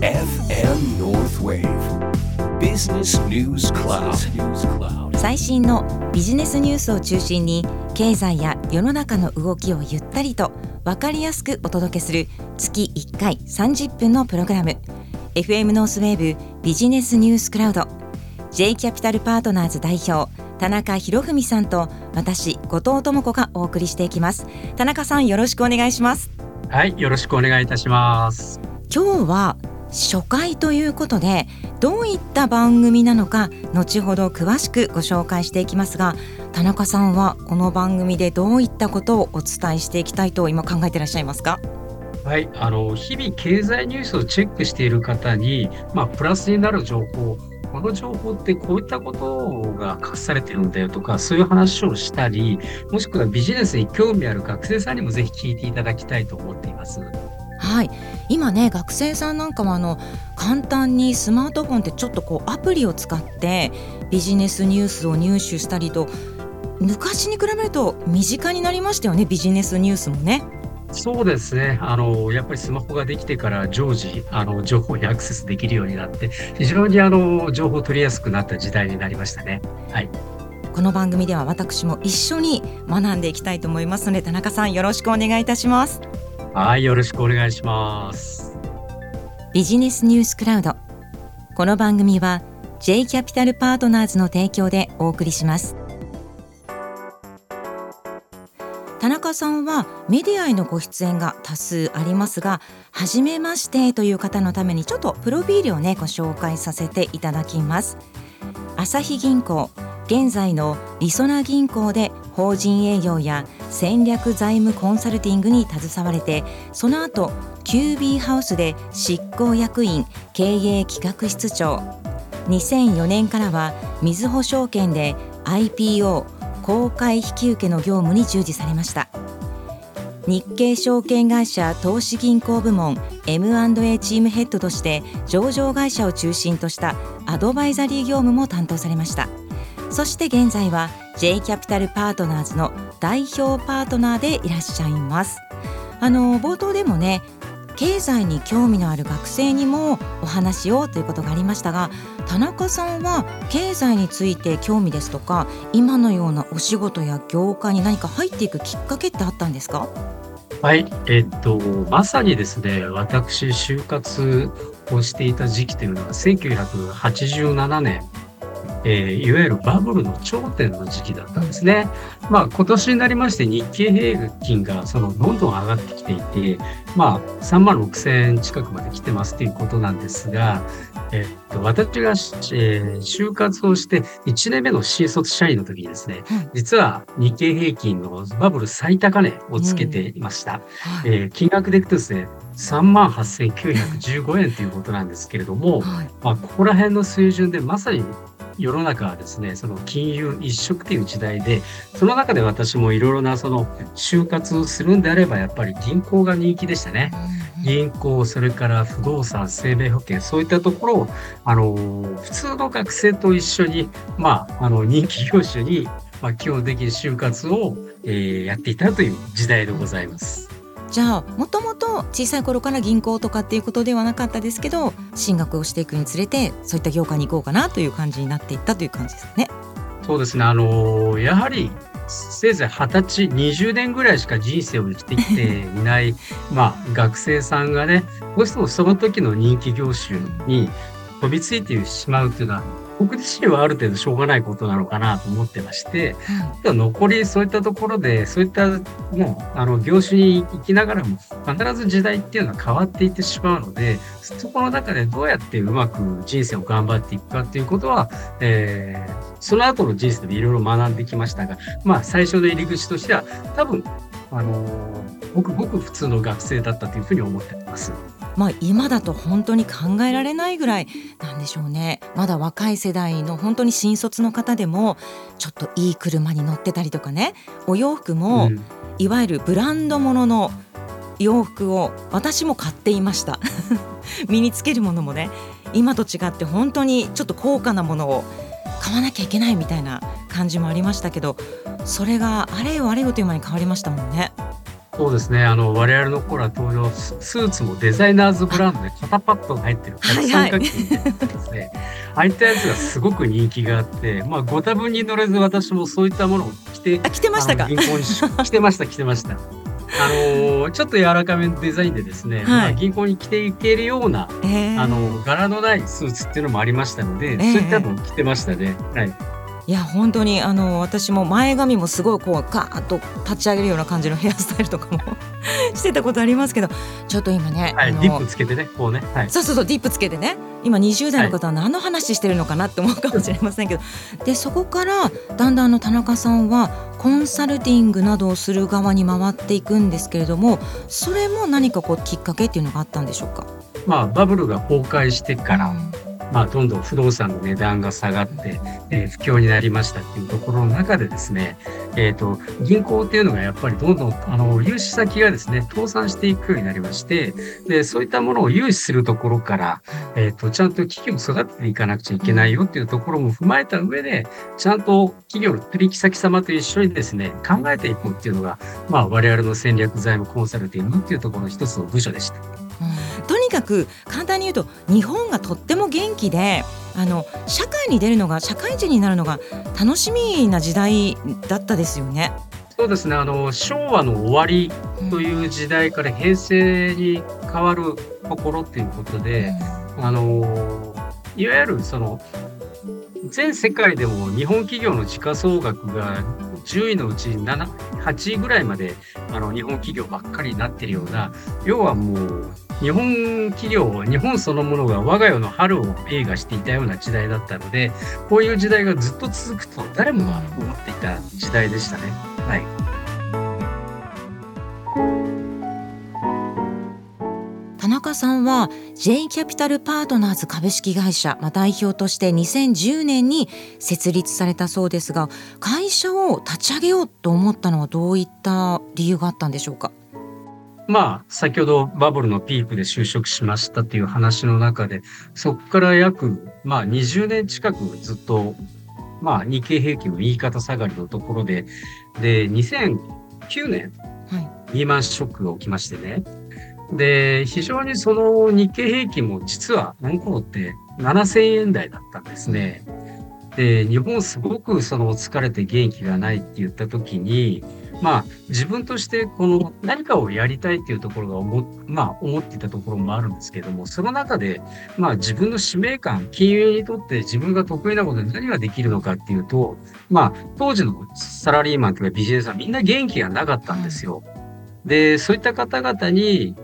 FM Northwave Business News Cloud. 最新のビジネスニュースを中心に経済や世の中の動きをゆったりと分かりやすくお届けする月1回30分のプログラム。FM ノースウェーブビジネスニュースクラウド J キャピタルパートナーズ代表田中博文さんと私後藤智子がお送りしていきます。田中さんよろしくお願いします。はいよろしくお願いいたします。今日は初回ということでどういった番組なのか後ほど詳しくご紹介していきますが田中さんはこの番組でどういったことをお伝えしていきたいと今考えていらっしゃいますか？はい、あの日々経済ニュースをチェックしている方に、まあ、プラスになる情報この情報ってこういったことが隠されてるんだよとか、そういう話をしたり、もしくはビジネスに興味ある学生さんにもぜひ聞いていただきたいと思っています。はい、今ね学生さんなんかはあの簡単にスマートフォンってちょっとこうアプリを使ってビジネスニュースを入手したりと昔に比べると身近になりましたよねビジネスニュースもね。そうですね。あの、やっぱりスマホができてから常時、あの、情報にアクセスできるようになって、非常にあの、情報を取りやすくなった時代になりましたね。はい。この番組では私も一緒に学んでいきたいと思いますので、田中さんよろしくお願いいたします。はい、よろしくお願いします。ビジネスニュースクラウド。この番組は J キャピタルパートナーズの提供でお送りします。田中さんはメディアへのご出演が多数ありますが初めましてという方のためにちょっとプロフィールをねご紹介させていただきます朝日銀行現在のりそな銀行で法人営業や戦略財務コンサルティングに携われてその後 QB ハウスで執行役員経営企画室長。2004年からはみずほ証券で IPO 公開引き受けの業務に従事されました。日経証券会社投資銀行部門 M&A チームヘッドとして上場会社を中心としたアドバイザリー業務も担当されました。そして現在は J キャピタルパートナーズの代表パートナーでいらっしゃいます。あの冒頭でもね経済に興味のある学生にもお話をということがありましたが田中さんは経済について興味ですとか今のようなお仕事や業界に何か入っていくきっかけってあったんですか？はい、えっと、まさにですね、私、就活をしていた時期というのは、1987年えー、いわゆるバブルの頂点の時期だったんですね。まあ、今年になりまして日経平均がそのどんどん上がってきていて、まあ、3万6千円近くまで来てますということなんですが、えっと、私が、えー、就活をして1年目の新卒社員の時にですね、実は日経平均のバブル最高値をつけていました。うん、えー、金額でいくとですね、3万8915円ということなんですけれども、はい、まあ、ここら辺の水準でまさに世の中はですねその金融一色という時代でその中で私もいろいろなその就活をするんであればやっぱり銀行が人気でしたね。銀行それから不動産生命保険そういったところをあの普通の学生と一緒にまああの人気業種にまあ、基本的に就活を、えー、やっていたという時代でございます。じゃあもともと小さい頃から銀行とかっていうことではなかったですけど進学をしていくにつれてそういった業界に行こうかなという感じになっていったという感じですね。そうですねあのやはりせいぜい二十歳20年ぐらいしか人生を生きてきていない まあ学生さんがねどうしてもその時の人気業種に飛びついてしまうっていうのは僕自身はある程度しょうがないことなのかなと思ってまして、うん、残りそういったところでそういったもうあの業種に行きながらも必ず時代っていうのは変わっていってしまうのでそこの中でどうやってうまく人生を頑張っていくかっていうことは、えー、その後の人生でいろいろ学んできましたがまあ最初の入り口としては多分あのー、ごくごく普通の学生だったというふうに思ってます。まあ、今だと本当に考えられないぐらいなんでしょうね。まだ若い世代の本当に新卒の方でもちょっといい車に乗ってたりとかね。お洋服も、うん、いわゆるブランドものの洋服を私も買っていました。身につけるものもね。今と違って本当にちょっと高価なものを買わなきゃいけないみたいな感じもありましたけどそれがあれよあれよという間に変わりましたもんね。そうですね。あの、我々の頃は登場、ススーツもデザイナーズブランドで肩パッドが入ってる、はいはい三角形ですね。ああいったやつがすごく人気があって、まあ、ご多分に乗れず私もそういったものを着て、あ来てましたか？銀行にし 着てました、着てました。あのーちょっと柔らかめのデザインでですね、まあ、銀行に着ていけるような、えーあの、柄のないスーツっていうのもありましたので、えそういったのを着てましたね。はい。いや本当にあの私も前髪もすごいこうガーッと立ち上げるような感じのヘアスタイルとかも してたことありますけどちょっと今ね、はい、ディップつけてね、こうね。はい。そうそうそうディップつけてね。今20代の方は何の話してるのかなって思うかもしれませんけど。でそこからだんだんあの田中さんはコンサルティングなどをする側に回っていくんですけれどもそれも何かこうきっかけっていうのがあったんでしょうか？まあ、バブルが崩壊してから、うんまあ、どんどん不動産の値段が下がって、えー不況になりましたっていうところの中でですね、えっ、と、銀行っていうのがやっぱりどんどん、あの、融資先がですね、倒産していくようになりまして、で、そういったものを融資するところから、えっ、と、ちゃんと企業を育てていかなくちゃいけないよっていうところも踏まえた上で、ちゃんと企業の取引先様と一緒にですね、考えていこうっていうのが、まあ、我々の戦略財務コンサルティングっていうところの一つの部署でした。とにかく簡単に言うと日本がとっても元気であの社会に出るのが社会人になるのが楽しみな時代だったですよね。そうですね、あの、昭和の終わりという時代から平成に変わるところっていうことで、あのいわゆるその全世界でも日本企業の時価総額が10位のうち7、8位ぐらいまであの日本企業ばっかりになっているような、要はもう日本企業、日本そのものが我が世の春を映画していたような時代だったので、こういう時代がずっと続くと誰もが思っていた時代でしたね。はい。田中さんは J キャピタルパートナーズ株式会社、まあ、代表として2010年に設立されたそうですが会社を立ち上げようと思ったのはどういった理由があったんでしょうか？まあ、先ほどバブルのピークで就職しましたっていう話の中で、そこから約、まあ、20年近くずっと、まあ、日経平均の言い方下がりのところで、で、2009年、はリーマンショックが起きましてね。で、非常にその日経平均も実は、あの頃って7000円台だったんですね。で、日本すごくその疲れて元気がないって言った時に、まあ自分としてこの何かをやりたいっていうところが思,、まあ、思っていたところもあるんですけども、その中で、まあ自分の使命感、金融にとって自分が得意なことで何ができるのかっていうと、まあ当時のサラリーマンとかビジネスはみんな元気がなかったんですよ。で、そういった方々に、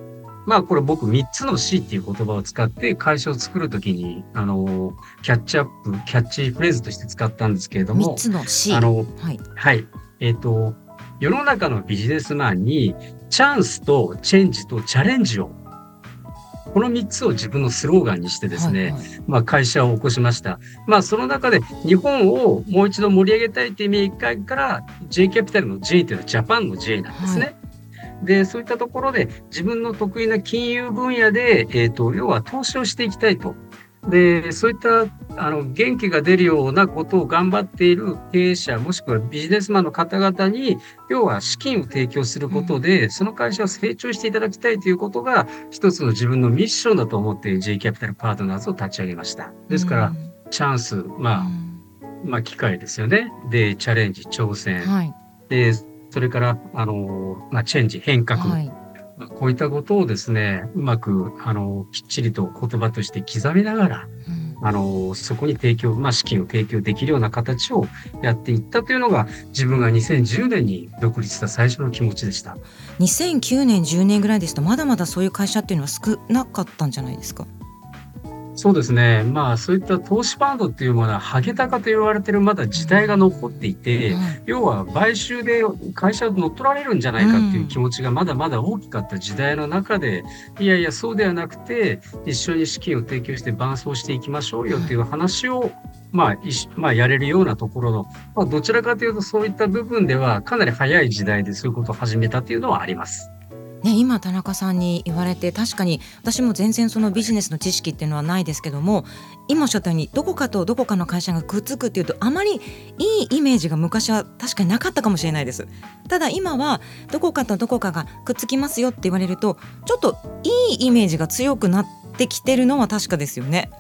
まあこれ僕3つの C っていう言葉を使って会社を作るときに、あの、キャッチアップ、キャッチフレーズとして使ったんですけれど3も、つの C あの、はい、はい。えっ、と、世の中のビジネスマンに、チャンスとチェンジとチャレンジを、この3つを自分のスローガンにしてですね、はいはいまあ会社を起こしました。まあその中で日本をもう一度盛り上げたいという意味から J キャピタルの J というのはジャパンの J なんですね。で、そういったところで自分の得意な金融分野で、えっ、と、要は投資をしていきたいと。で、そういった、あの、元気が出るようなことを頑張っている経営者、もしくはビジネスマンの方々に、要は資金を提供することで、その会社を成長していただきたいということが、一つの自分のミッションだと思って J キャピタルパートナーズを立ち上げました。ですから、うんチャンス、まあ、まあ、機会ですよね。で、チャレンジ、挑戦。はいで、それから、あの、まあ、チェンジ、変革。はいこういったことをですね、うまく、あの、きっちりと言葉として刻みながら、うんあの、そこに提供、まあ、資金を提供できるような形をやっていったというのが、自分が2010年に独立した最初の気持ちでした。2009年10年ぐらいですとまだまだそういう会社っていうのは少なかったんじゃないですか？そうですね。まあ、そういった投資ファンドっていうものは、ハゲタカと言われてるまだ時代が残っていて、はい要は買収で会社を乗っ取られるんじゃないかっていう気持ちがまだまだ大きかった時代の中で、いやいや、そうではなくて、一緒に資金を提供して伴走していきましょうよっていう話を、まあ、まあ、やれるようなところの、まあ、どちらかというとそういった部分ではかなり早い時代でそういうことを始めたっていうのはあります。ね、今田中さんに言われて確かに私も全然そのビジネスの知識っていうのはないですけども今おっしゃったようにどこかとどこかの会社がくっつくっていうとあまりいいイメージが昔は確かになかったかもしれないですただ今はどこかとどこかがくっつきますよって言われるとちょっといいイメージが強くなってきてるのは確かですよね。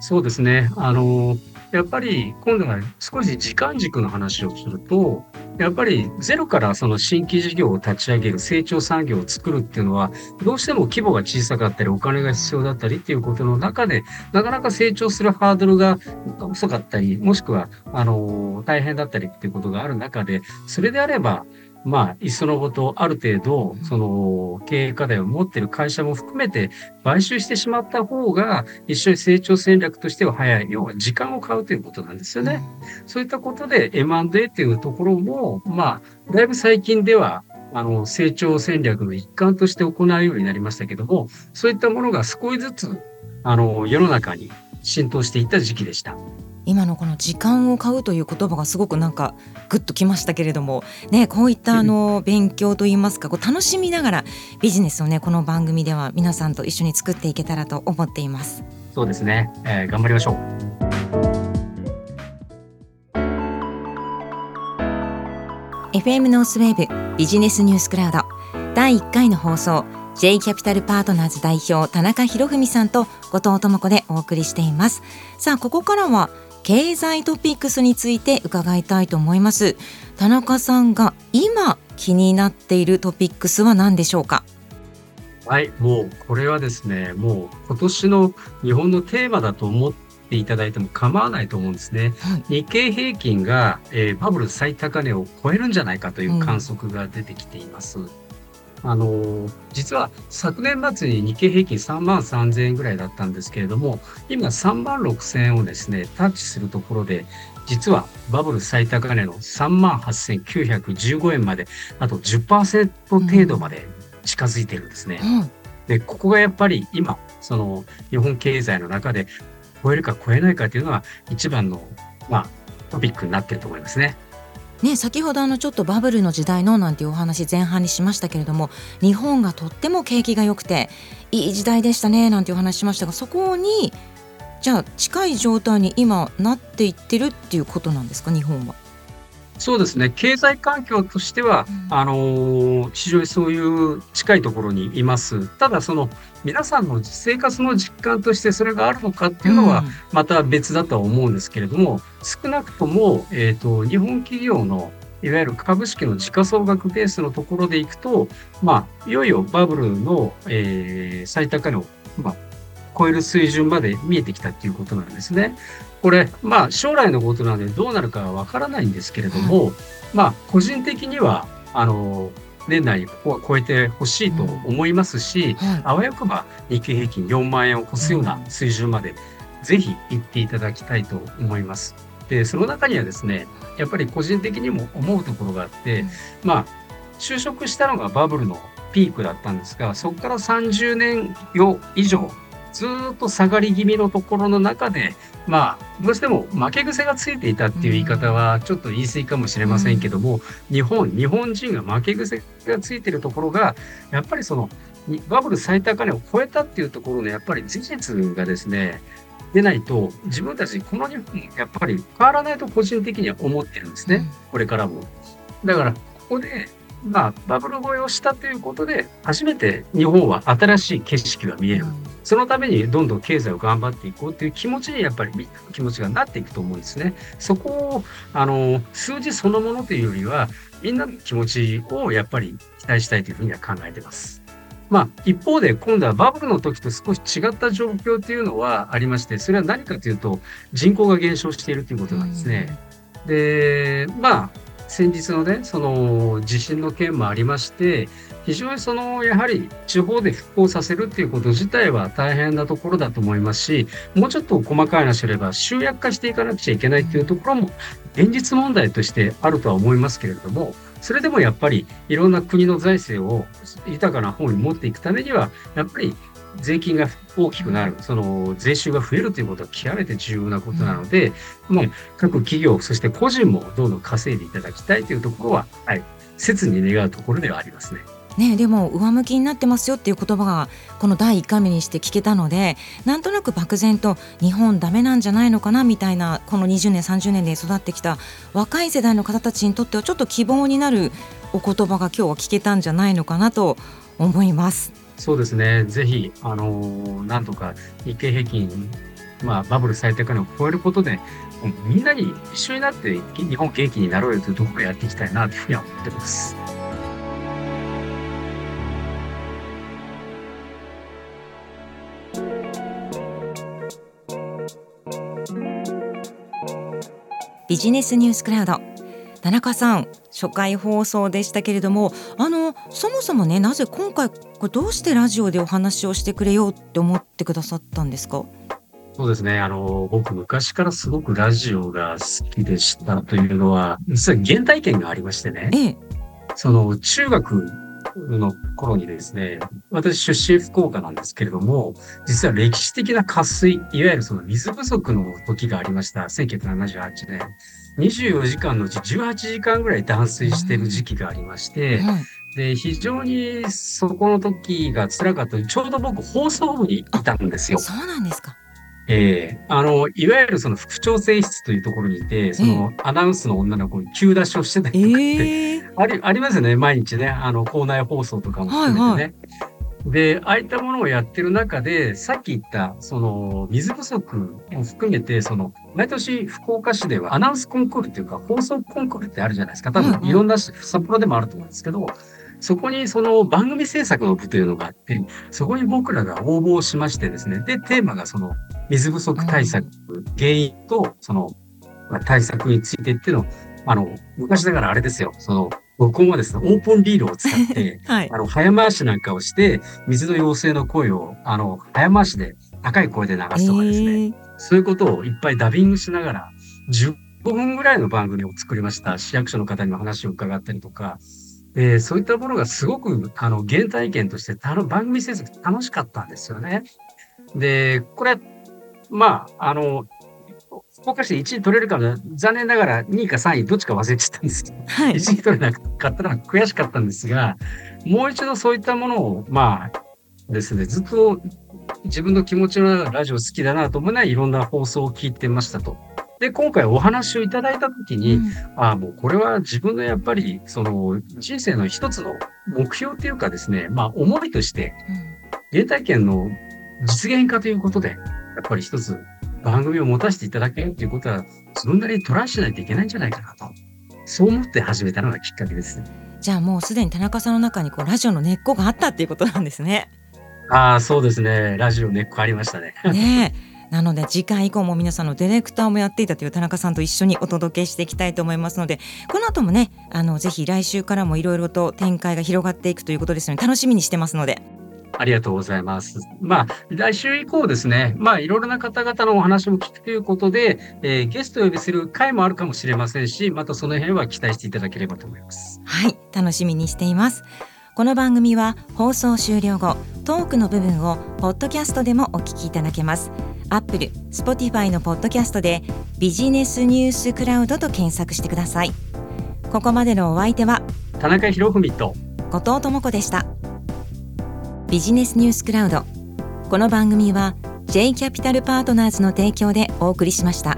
そうですねあのやっぱり今度は少し時間軸の話をすると、やっぱりゼロからその新規事業を立ち上げる成長産業を作るっていうのは、どうしても規模が小さかったり、お金が必要だったりっていうことの中で、なかなか成長するハードルが遅かったり、もしくは、あの、大変だったりっていうことがある中で、それであれば、まあ、いっそのこと、ある程度、その、経営課題を持っている会社も含めて、買収してしまった方が、一緒に成長戦略としては早い。要は、時間を買うということなんですよね。そういったことで、M&A っていうところも、まあ、だいぶ最近では、あの、成長戦略の一環として行うようになりましたけども、そういったものが少しずつ、あの、世の中に浸透していった時期でした。今のこの時間を買うという言葉がすごくなんかグッときましたけれどもねこういったあの勉強といいますかこう楽しみながらビジネスをねこの番組では皆さんと一緒に作っていけたらと思っています。そうですね、えー、頑張りましょう。FM NORTH WAVE ビジネスニュースクラウド。第1回の放送 J キャピタルパートナーズ代表田中博文さんと後藤智子でお送りしています。さあここからは経済トピックスについて伺いたいと思います田中さんが今気になっているトピックスは何でしょうか？はい、もうこれはですね、もう今年の日本のテーマだと思っていただいても構わないと思うんですね。はい、日経平均が、えー、バブル最高値を超えるんじゃないかという観測が出てきています。うんあの、実は昨年末に日経平均3万3000円ぐらいだったんですけれども、今3万6000円をですね、タッチするところで、実はバブル最高値の3万8915円まで、あと10%程度まで近づいてるんですね。うん、で、ここがやっぱり今、その日本経済の中で超えるか超えないかというのは一番の、まあ、トピックになってると思いますね。ね、先ほどあのちょっとバブルの時代のなんていうお話前半にしましたけれども日本がとっても景気が良くていい時代でしたねなんていうお話しましたがそこにじゃあ近い状態に今なっていってるっていうことなんですか日本は？そうですね。経済環境としては、うん、あの非常にそういう近いところにいます。ただその皆さんの生活の実感としてそれがあるのかっていうのはまた別だとは思うんですけれども、うん、少なくとも、えーと、日本企業のいわゆる株式の時価総額ベースのところでいくと、まあ、いよいよバブルの、えー、最高値を、まあ、超える水準まで見えてきたっていうことなんですね。これ、まあ、将来のことなのでどうなるかはわからないんですけれども、まあ、個人的には、あの、年内にここは超えてほしいと思いますし、うんはい、あわよくば日経平均4万円を超すような水準まで、ぜひ行っていただきたいと思います。で、その中にはですね、やっぱり個人的にも思うところがあって、うん、まあ、就職したのがバブルのピークだったんですが、そこから30年以上ずっと下がり気味のところの中で、まあ、どうしても負け癖がついていたっていう言い方はちょっと言い過ぎかもしれませんけども、日本、日本人が負け癖がついてるところが、やっぱりその、バブル最高値を超えたっていうところのやっぱり事実がですね、出ないと、自分たちこの日本、やっぱり変わらないと個人的には思ってるんですね、これからも。だから、ここでまあ、バブル超えをしたということで、初めて日本は新しい景色が見える。そのためにどんどん経済を頑張っていこうという気持ちにやっぱりみんなの気持ちがなっていくと思うんですね。そこを、あの、数字そのものというよりは、みんなの気持ちをやっぱり期待したいというふうには考えてます。まあ、一方で今度はバブルの時と少し違った状況というのはありまして、それは何かというと人口が減少しているということなんですね。で、まあ、先日のね、その地震の件もありまして、非常にそのやはり地方で復興させるっていうこと自体は大変なところだと思いますし、もうちょっと細かい話すれば集約化していかなくちゃいけないっていうところも現実問題としてあるとは思いますけれども、それでもやっぱりいろんな国の財政を豊かな方に持っていくためには、やっぱり税金が大きくなる、その税収が増えるということは極めて重要なことなので、うん、もう各企業、そして個人もどんどん稼いでいただきたいというところは、はい、切に願うところではありますね。ね、でも上向きになってますよっていう言葉がこの第1回目にして聞けたのでなんとなく漠然と日本ダメなんじゃないのかなみたいなこの20年30年で育ってきた若い世代の方たちにとってはちょっと希望になるお言葉が今日は聞けたんじゃないのかなと思います。そうですねぜひあのなんとか日経平均まあ、バブル最高値を超えることで、みんなに一緒になって日本元気になろうよというところをやっていきたいなというふうには思ってます。ビジネスニュースクラウド田中さん初回放送でしたけれどもあのそもそもねなぜ今回どうしてラジオでお話をしてくれようって思ってくださったんですか？そうですね。あの、僕昔からすごくラジオが好きでしたというのは、実は原体験がありましてね。ええ、その中学の頃にですね、私出身福岡なんですけれども、実は歴史的な渇水、いわゆるその水不足の時がありました。1978年。24時間のうち18時間ぐらい断水してる時期がありまして、はいで、非常にそこの時が辛かった。ちょうど僕放送部にいたんですよ。そうなんですか。ええー、あの、いわゆるその副調整室というところにいて、そのアナウンスの女の子に急出しをしてたりとかって、えー、ありありますよね、毎日ね、あの、校内放送とかも含めてね。はいはいで、ああいったものをやってる中で、さっき言った、その、水不足を含めて、その、毎年福岡市ではアナウンスコンクールっていうか、放送コンクールってあるじゃないですか。多分、いろんな、札幌でもあると思うんですけど、そこにその番組制作の部というのがあって、そこに僕らが応募しましてですね、で、テーマがその水不足対策、原因とその対策についてっていうのを、あの、昔だからあれですよ、その、録音はですね、オープンリールを使って、はい、あの、早回しなんかをして、水の妖精の声を、あの、早回しで高い声で流すとかですね、えー、そういうことをいっぱいダビングしながら、15分ぐらいの番組を作りました。市役所の方にも話を伺ったりとか、えー、そういったものがすごく、あの、原体験として、番組制作楽しかったんですよね。で、これ、まあ、あの、福岡市で1位取れるかも、残念ながら2位か3位どっちか忘れちゃったんですけど、はい、1位取れなかったのは悔しかったんですが、もう一度そういったものを、まあですね、ずっと自分の気持ちのラジオ好きだなと思いながらいろんな放送を聞いてましたと。で、今回お話をいただいたときに、うん、ああ、もうこれは自分のやっぱり、その人生の一つの目標というかですね、まあ思いとして、原体験の実現化ということで、やっぱり一つ番組を持たせていただけるということは、自分なりにトライしないといけないんじゃないかなと。そう思って始めたのがきっかけです。じゃあもうすでに田中さんの中にこうラジオの根っこがあったっていうことなんですね。ああ、そうですね。ラジオ根っこありましたね。ねなので次回以降も皆さんのディレクターもやっていたという田中さんと一緒にお届けしていきたいと思いますのでこの後もねあのぜひ来週からもいろいろと展開が広がっていくということですので楽しみにしてますので。ありがとうございます。まあ、来週以降ですね、まあ、いろいろな方々のお話も聞くということで、えー、ゲストを呼びする回もあるかもしれませんし、またその辺は期待していただければと思います。はい、楽しみにしています。この番組は放送終了後、トークの部分をポッドキャストでもお聞きいただけます。アップル、Spotify のポッドキャストでビジネスニュースクラウドと検索してください。ここまでのお相手は田中博文と後藤智子でした。ビジネスニュースクラウド。この番組は J キャピタルパートナーズの提供でお送りしました。